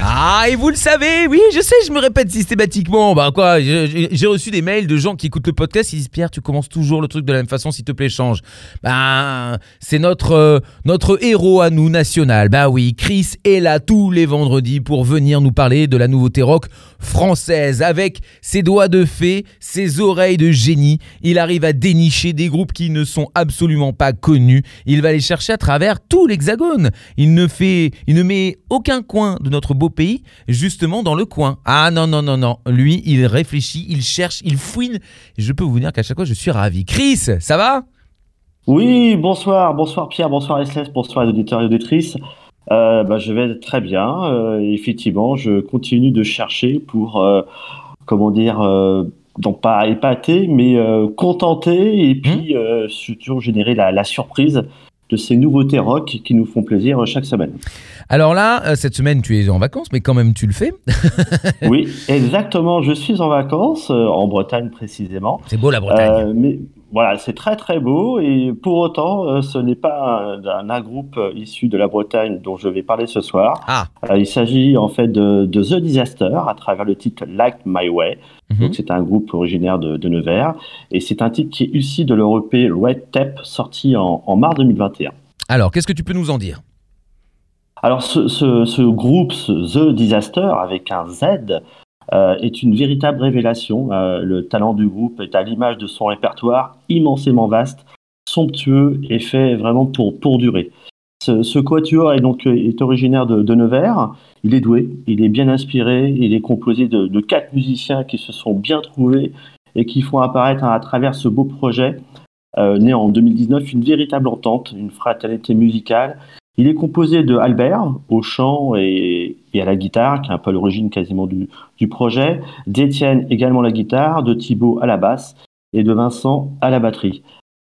Ah, et vous le savez, oui, je sais, je me répète systématiquement. Bah quoi, j'ai reçu des mails de gens qui écoutent le podcast, ils disent Pierre, tu commences toujours le truc de la même façon, s'il te plaît, change. Bah, c'est notre, euh, notre héros à nous national. Bah oui, Chris est là tous les vendredis pour venir nous parler de la nouveauté rock française. Avec ses doigts de fée, ses oreilles de génie, il arrive à dénicher des groupes qui ne sont absolument pas connus. Il va les chercher à travers tout l'hexagone. Il ne fait, il ne met aucun coin de notre beau pays justement dans le coin. Ah non non non non, lui il réfléchit, il cherche, il fouine. Je peux vous dire qu'à chaque fois je suis ravi. Chris, ça va? Oui, bonsoir, bonsoir Pierre, bonsoir SLS, bonsoir les auditeurs et auditrices. Euh, bah, je vais très bien. Euh, effectivement, je continue de chercher pour, euh, comment dire, non pas épater, mais contenter et puis euh, surtout générer la, la surprise de ces nouveautés rock qui nous font plaisir chaque semaine. Alors là, euh, cette semaine tu es en vacances, mais quand même tu le fais. Oui, exactement. Je suis en vacances, euh, en Bretagne précisément. C'est beau la Bretagne. Euh, mais voilà, c'est très très beau et pour autant, euh, ce n'est pas un, groupe euh, issu de la Bretagne dont je vais parler ce soir. Ah. Euh, il s'agit en fait de, de The Disaster à travers le titre Like My Way. Mhm. Donc c'est un groupe originaire de, de Nevers et c'est un titre qui est issu de leur EP Red Tape sorti en, en mars 2021. Alors, qu'est-ce que tu peux nous en dire? Alors ce, ce- ce groupe, ce The Disaster avec un Z, est une véritable révélation. Euh, le talent du groupe est à l'image de son répertoire immensément vaste, somptueux et fait vraiment pour, pour durer. Ce, quatuor est donc est originaire de, Nevers. Il est doué, il est bien inspiré, il est composé de, de quatre musiciens qui se sont bien trouvés et qui font apparaître à, travers ce beau projet, euh, né en 2019, une véritable entente, une fraternité musicale il est composé de Albert au chant et, et à la guitare, qui est un peu à l'origine quasiment du, du projet, d'Étienne également à la guitare, de Thibaut à la basse et de Vincent à la batterie.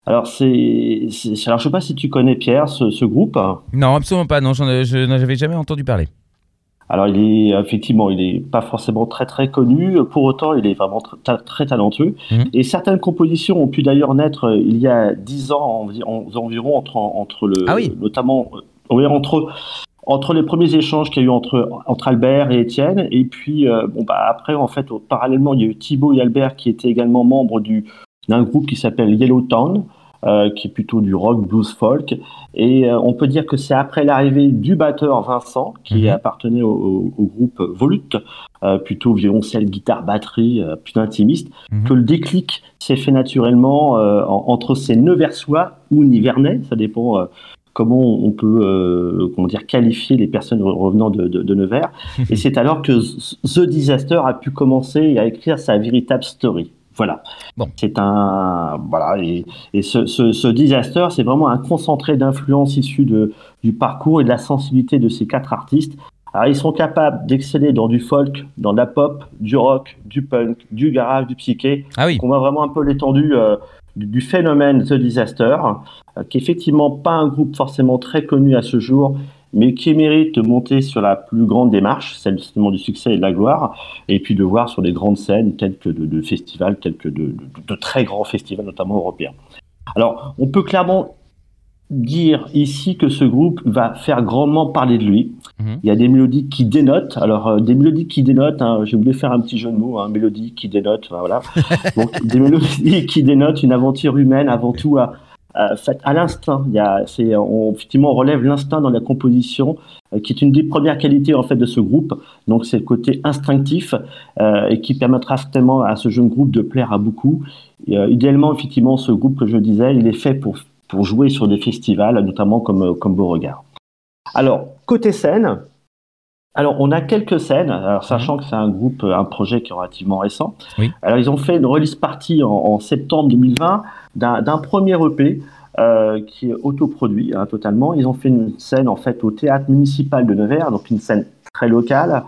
Alors, c'est, c'est- alors je sais pas si tu connais Pierre, ce, ce groupe. Non, absolument pas. Non, j'en je n'avais jamais entendu parler. Alors, il est effectivement, il est pas forcément très très connu. Pour autant, il est vraiment très talentueux. Mhm. Et certaines compositions ont pu d'ailleurs naître euh, il y a dix ans envi- en- environ entre entre le, Ah oui. notamment euh, oui, entre entre les premiers échanges qu'il y a eu entre entre Albert et Étienne. Et puis euh, bon bah après en fait parallèlement il y a eu Thibaut et Albert qui étaient également membres du d'un groupe qui s'appelle Yellow Town. euh, qui est plutôt du rock blues folk et euh, on peut dire que c'est après l'arrivée du batteur Vincent qui Mhm. appartenait au, au- au groupe Volute euh, plutôt violoncelle guitare batterie euh, plus intimiste Mhm. que le déclic s'est fait naturellement euh, en- entre ces Neversois ou Nivernais ça dépend euh, comment on peut euh, comment dire qualifier les personnes re- revenant de, de, de Nevers. Et c'est alors que The Disaster a pu commencer à écrire sa véritable story. Voilà. Bon. c'est un voilà. Et, et ce, ce, ce Disaster c'est vraiment un concentré d'influences issues de, du parcours et de la sensibilité de ces quatre artistes. Alors ils sont capables d'exceller dans du folk dans de la pop du rock du punk du garage du psyché. Ah oui. on voit vraiment un peu l'étendue euh, du, phénomène The Disaster, euh, qui est effectivement pas un groupe forcément très connu à ce jour, mais qui mérite de monter sur la plus grande démarche, celle justement du succès et de la gloire, et puis de voir sur des grandes scènes telles que de, festivals, tels que de très grands festivals, notamment européens. Alors, on peut clairement dire ici que ce groupe va faire grandement parler de lui. Mhm. Il y a des mélodies qui dénotent. Alors, euh, des mélodies qui dénotent, hein, j'ai voulu faire un petit jeu de mots, hein, mélodie qui dénote, enfin, voilà. Donc, des mélodies qui dénotent une aventure humaine avant tout à, à- faite à l'instinct. Il y a, c'est, on, effectivement, on relève l'instinct dans la composition, euh, qui est une des premières qualités en fait de ce groupe. Donc, c'est le côté instinctif euh, et qui permettra certainement à ce jeune groupe de plaire à beaucoup. Et, euh, idéalement, effectivement, ce groupe que je disais, il est fait pour pour jouer sur des festivals, notamment comme comme Beauregard. Alors, côté scène, alors on a quelques scènes, alors, sachant que c'est un groupe, un projet qui est relativement récent. Oui. Alors ils ont fait une release party en, en septembre 2020 d'un premier EP euh, qui est autoproduit hein, totalement. Ils ont fait une scène en fait au théâtre municipal de Nevers, donc une scène très locale.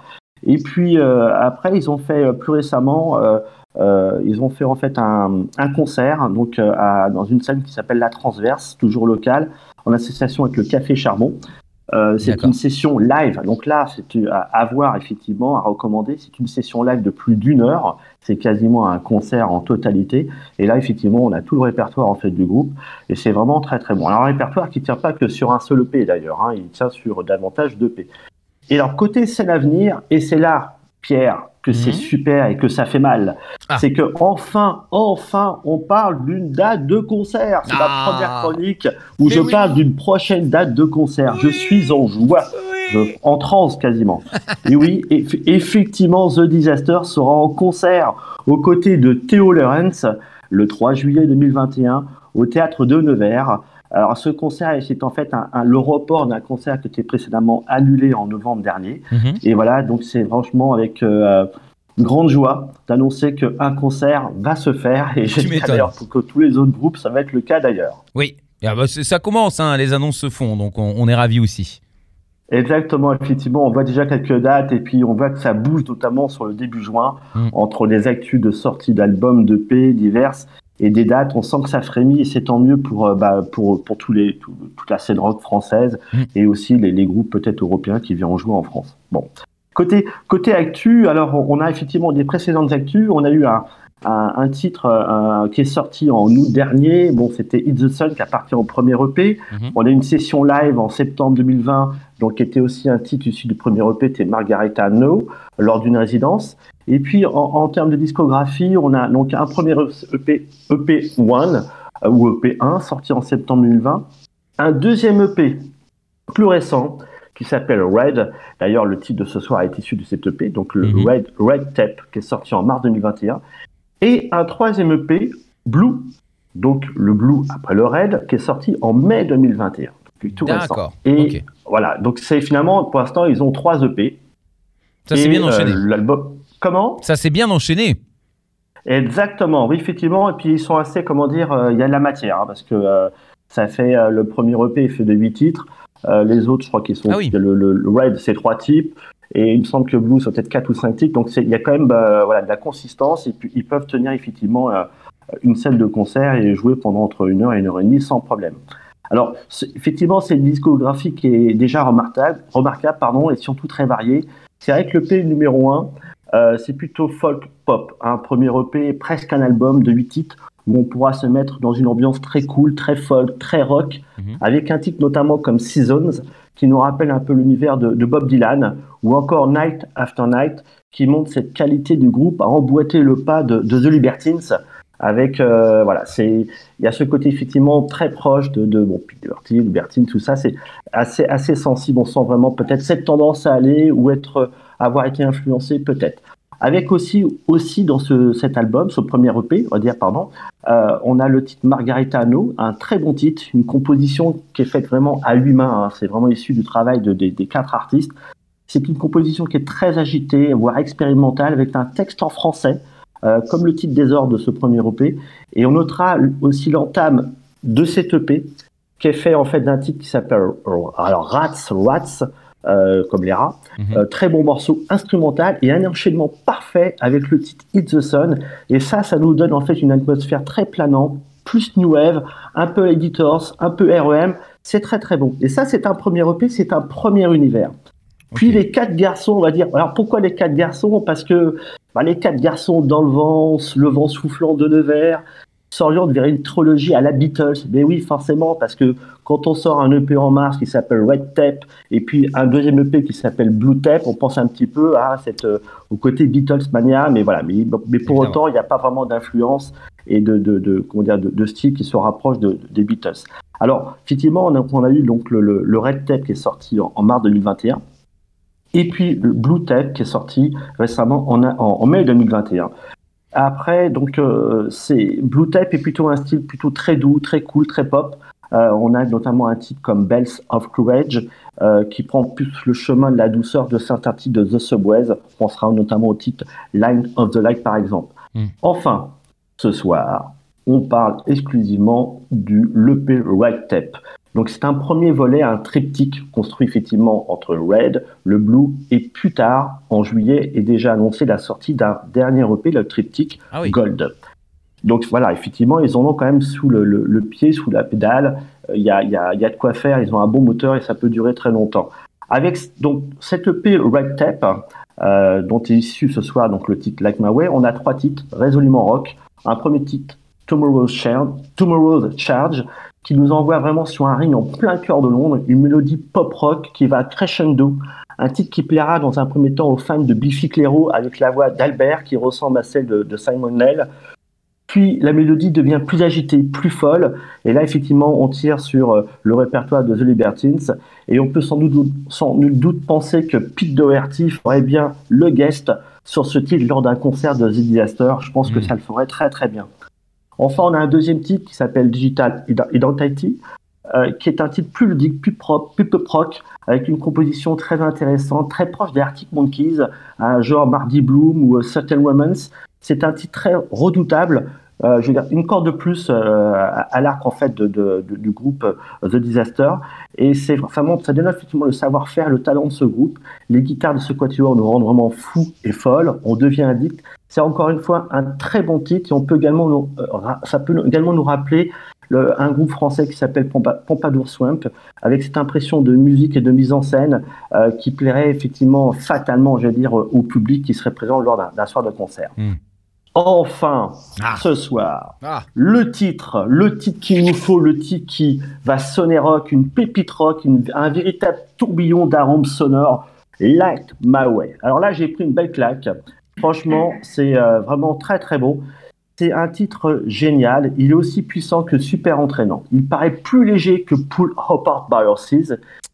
Et puis euh, après ils ont fait euh, plus récemment, euh, euh, ils ont fait en fait un, un concert donc euh, à- dans une scène qui s'appelle La Transverse, toujours locale, en association avec le Café Charbon. Euh, c'est une session live. Donc là, c'est à, à voir effectivement, à recommander. C'est une session live de plus d'une heure. C'est quasiment un concert en totalité. Et là, effectivement, on a tout le répertoire en fait du groupe. Et c'est vraiment très très bon. Alors un répertoire qui tient pas que sur un seul EP d'ailleurs. hein. Il tient sur davantage d'EP. Et alors côté scène à venir, et c'est là, Pierre, que c'est Mhm. super et que ça fait mal. Ah. C'est que enfin, enfin, on parle d'une date de concert. C'est Ah. ma première chronique où Mais je oui. parle d'une prochaine date de concert. Je suis en joie, je- en transe quasiment. et oui, eff- effectivement, The Disaster sera en concert aux côtés de Théo Lawrence le 3 juillet 2021 au théâtre de Nevers. Alors ce concert, c'est en fait un, un- le report d'un concert qui était précédemment annulé en novembre dernier. Mhm. Et voilà, donc c'est franchement avec euh, grande joie d'annoncer qu'un concert va se faire. Et j'espère d'ailleurs pour que tous les autres groupes, ça va être le cas d'ailleurs. Oui. Ah bah, ça commence, hein, les annonces se font, donc on, on est ravis aussi. Exactement, effectivement, on voit déjà quelques dates et puis on voit que ça bouge notamment sur le début juin Mm. entre les actus de sortie d'albums, de P diverses et des dates. On sent que ça frémit et c'est tant mieux pour, euh, bah, pour, pour tous les, tout- toute la scène rock française Mm. et aussi les, les groupes peut-être européens qui viennent jouer en France. Bon. Côté, côté actu, alors on on a effectivement des précédentes actus. On a eu un, un, un titre euh, qui est sorti en août dernier. Bon, c'était It's the Sun qui appartient au premier EP. Mhm. On a eu une session live en septembre 2020, donc qui était aussi un titre issu du premier EP, c'était Margareta No, lors d'une résidence. Et puis en, en termes de discographie, on a donc un premier EP, EP1 euh, ou EP1 sorti en septembre 2020, un deuxième EP plus récent qui s'appelle Red. D'ailleurs, le titre de ce soir est issu de cet EP, donc le Mhm. Red, Red Tape, qui est sorti en mars 2021. Et un troisième EP, Blue, donc le Blue après le Red, qui est sorti en mai 2021. Donc, tout récent. D'accord. Et voilà, donc c'est finalement, pour l'instant, ils ont trois EP. Ça s'est bien euh, enchaîné. L'album. Comment? Ça s'est bien enchaîné. Exactement, oui, effectivement. Et puis ils sont assez, comment dire, euh, il y a de la matière, hein, parce que euh, ça fait le premier EP, il fait de 8 titres. Les autres, je crois qu'ils sont. Ah oui. le, le- le Red, c'est trois types. Et il me semble que Blue, c'est peut-être 4 ou 5 titres. Donc il y a quand même euh, voilà, de la consistance. Et puis ils peuvent tenir effectivement euh, une scène de concert et jouer pendant entre une heure et une heure et demie sans problème. Alors, effectivement, c'est une discographie qui est déjà remarquable, remarquable pardon, et surtout très variée. C'est vrai que le P numéro 1, euh, c'est plutôt folk pop. Un premier EP, presque un album de 8 titres où on pourra se mettre dans une ambiance très cool, très folk, très rock, Mhm. avec un titre notamment comme Seasons, qui nous rappelle un peu l'univers de, de Bob Dylan, ou encore Night After Night, qui montre cette qualité du groupe à emboîter le pas de, de The Libertines. Avec euh, voilà, c'est il y a ce côté effectivement très proche de, de bon Libertine, Libertine, tout ça, c'est assez assez sensible. On sent vraiment peut-être cette tendance à aller ou être avoir été influencé peut-être. Avec aussi aussi dans ce, cet album, ce premier EP, on va dire pardon, euh, on a le titre Margarita No, un très bon titre, une composition qui est faite vraiment à huit mains. hein. C'est vraiment issu du travail de- des- des quatre artistes. C'est une composition qui est très agitée, voire expérimentale, avec un texte en français, euh, comme le titre Désordre de ce premier EP. Et on notera aussi l'entame de cet EP, qui est fait en fait d'un titre qui s'appelle alors Rats, Rats, euh, comme les rats. Mhm. Euh, très bon morceau instrumental et un enchaînement parfait avec le titre It's the Sun. Et ça, ça nous donne en fait une atmosphère très planante, plus new wave, un peu Editors, un peu REM. C'est très très bon. Et ça, c'est un premier EP, c'est un premier univers. Puis les quatre garçons, on va dire. Alors pourquoi les quatre garçons? Parce que bah, les quatre garçons dans le vent, le vent soufflant de Nevers, s'orientent vers une trilogie à la Beatles. Mais oui, forcément, parce que quand on sort un EP en mars qui s'appelle Red Tape et puis un deuxième EP qui s'appelle Blue Tape, on pense un petit peu à cette, euh, au côté Beatles mania. Mais voilà, mais, mais pour Évidemment. autant, il n'y a pas vraiment d'influence et de, de, de, comment dire, de, de style qui se rapproche de, des Beatles. Alors, effectivement, on a, on a eu donc le, le, le Red Tape qui est sorti en, en mars 2021. Et puis le Blue Tape qui est sorti récemment en, en, en mai 2021. Après, donc, euh, c'est Blue Tape est plutôt un style plutôt très doux, très cool, très pop. Euh, on a notamment un titre comme Bells of Courage euh, qui prend plus le chemin de la douceur de certains titres de The Subways. On pensera notamment au titre Line of the Light par exemple. Mm. Enfin, ce soir, on parle exclusivement du l'EP Red Tape. Donc c'est un premier volet, un triptyque construit effectivement entre le Red, le Blue et plus tard, en juillet, est déjà annoncé la sortie d'un dernier EP, le triptyque Ah oui. Gold. Donc voilà, effectivement, ils en ont quand même sous le, pied, sous la pédale. Il y, a, y, a, y, a, de quoi faire. Ils ont un bon moteur et ça peut durer très longtemps. Avec donc cette EP Red Tape, euh, dont est issu ce soir donc le titre Like My Way, on a trois titres résolument rock. Un premier titre Tomorrow's Charge, Tomorrow's Charge, qui nous envoie vraiment sur un ring en plein cœur de Londres, une mélodie pop rock qui va crescendo, un titre qui plaira dans un premier temps aux fans de Biffy Clyro avec la voix d'Albert qui ressemble à celle de, Simon Nell. Puis la mélodie devient plus agitée, plus folle, et là effectivement on tire sur euh, le répertoire de The Libertines, et on peut sans, doute, sans nul doute penser que Pete Doherty ferait bien le guest sur ce titre lors d'un concert de The Disaster. Je pense que mm. ça le ferait très très bien. Enfin, on a un deuxième titre qui s'appelle Digital Identity, euh, qui est un titre plus ludique, plus propre, plus pop rock, avec une composition très intéressante, très proche des Arctic Monkeys, un genre Mardi Bloom ou Certain Women's. C'est un titre très redoutable, euh, je veux dire, une corde de plus euh, à, l'arc en fait du groupe euh, The Disaster. Et c'est vraiment, ça donne effectivement le savoir-faire, le talent de ce groupe. Les guitares de ce quatuor nous rendent vraiment fous et folles. On devient addict. C'est encore une fois un très bon titre on peut également ça peut également nous rappeler le, un groupe français qui s'appelle Pompadour Swamp, avec cette impression de musique et de mise en scène qui plairait effectivement fatalement, je dire, au public qui serait présent lors d'un soir de concert. Hmm. Enfin, ah. ce soir, ah. le titre, le titre qu'il nous faut, le titre qui va sonner rock, une pépite rock, un véritable tourbillon d'arômes sonores, Light My Way. Alors là, j'ai pris une belle claque. Franchement, c'est euh, vraiment très très beau. C'est un titre génial. Il est aussi puissant que super entraînant. Il paraît plus léger que Pull Apart by Horses.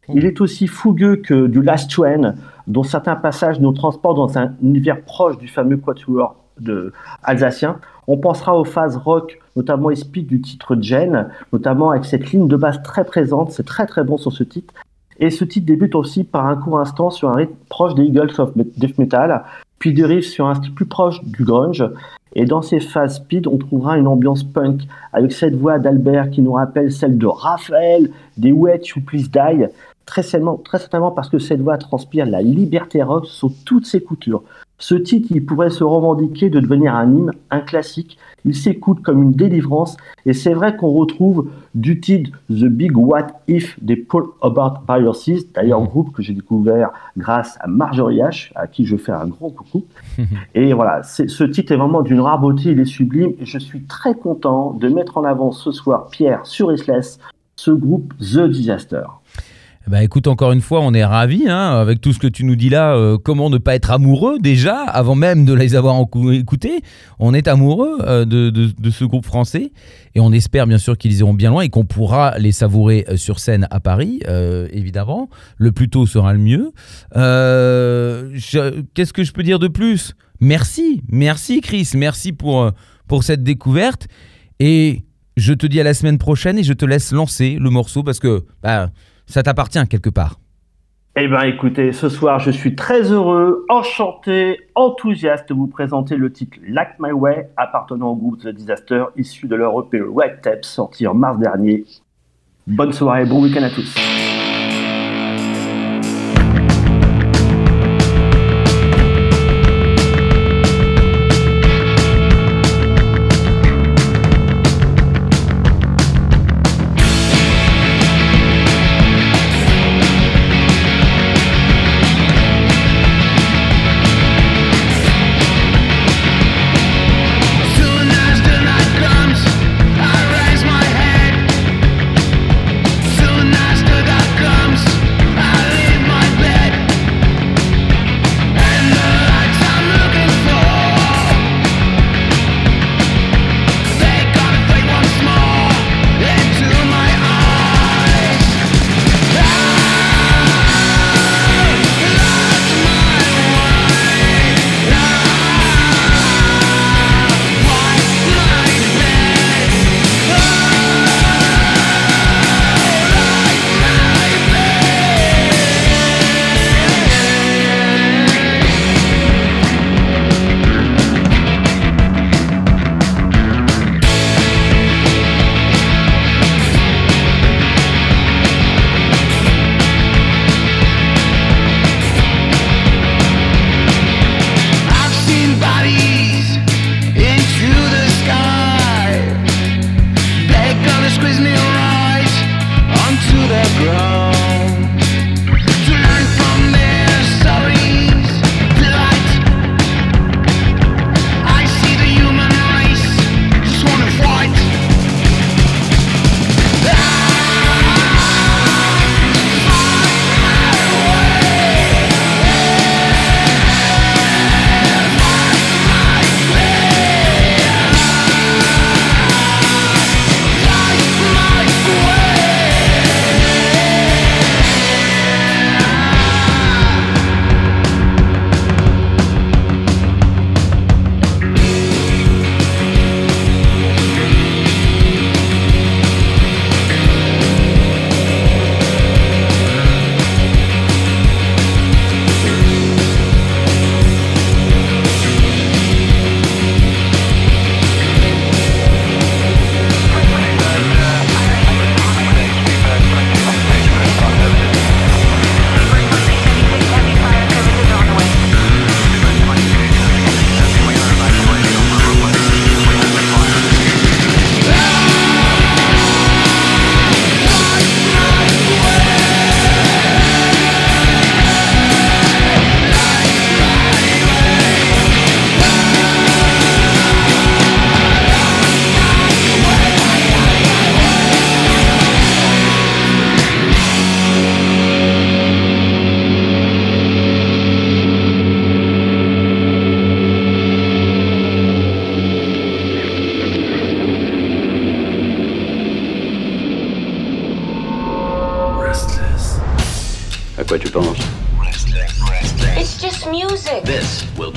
Il est aussi fougueux que du Last Train, dont certains passages nous transportent dans un univers proche du fameux quatuor de alsacien. On pensera aux phases rock, notamment speed du titre Jen, notamment avec cette ligne de base très présente. C'est très très bon sur ce titre. Et ce titre débute aussi par un court instant sur un rythme proche des Eagles of Death Metal, puis dérive sur un style plus proche du grunge. Et dans ces phases speed, on trouvera une ambiance punk avec cette voix d'Albert qui nous rappelle celle de Raphaël, des Wet You Please Die. Très certainement, très certainement parce que cette voix transpire la liberté rock sur toutes ses coutures. Ce titre, il pourrait se revendiquer de devenir un hymne, un classique. Il s'écoute comme une délivrance. Et c'est vrai qu'on retrouve du titre The Big What If des Paul Hobart Seas, d'ailleurs un groupe que j'ai découvert grâce à Marjorie H, à qui je fais un grand coucou. et voilà, ce titre est vraiment d'une rare beauté, il est sublime. Et je suis très content de mettre en avant ce soir, Pierre, sur Isless, ce groupe The Disaster. Bah écoute, encore une fois, on est ravis hein, avec tout ce que tu nous dis là. Euh, comment ne pas être amoureux déjà, avant même de les avoir écoutés On est amoureux euh, de, ce groupe français et on espère bien sûr qu'ils iront bien loin et qu'on pourra les savourer euh, sur scène à Paris, évidemment. Le plus tôt sera le mieux. Qu'est-ce que je peux dire de plus? Merci, merci Chris, merci pour, pour cette découverte. Et je te dis à la semaine prochaine et je te laisse lancer le morceau parce que... Bah, ça t'appartient quelque part. Eh bien écoutez, ce soir je suis très heureux, enchanté, enthousiaste de vous présenter le titre Like My Way appartenant au groupe The Disaster issu de leur EP Tape sorti en mars dernier. Bonne soirée, bon week-end à tous.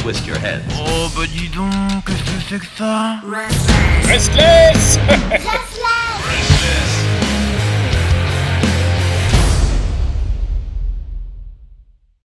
Twist your head. Oh bah dis donc, qu'est-ce que c'est que ça? Restless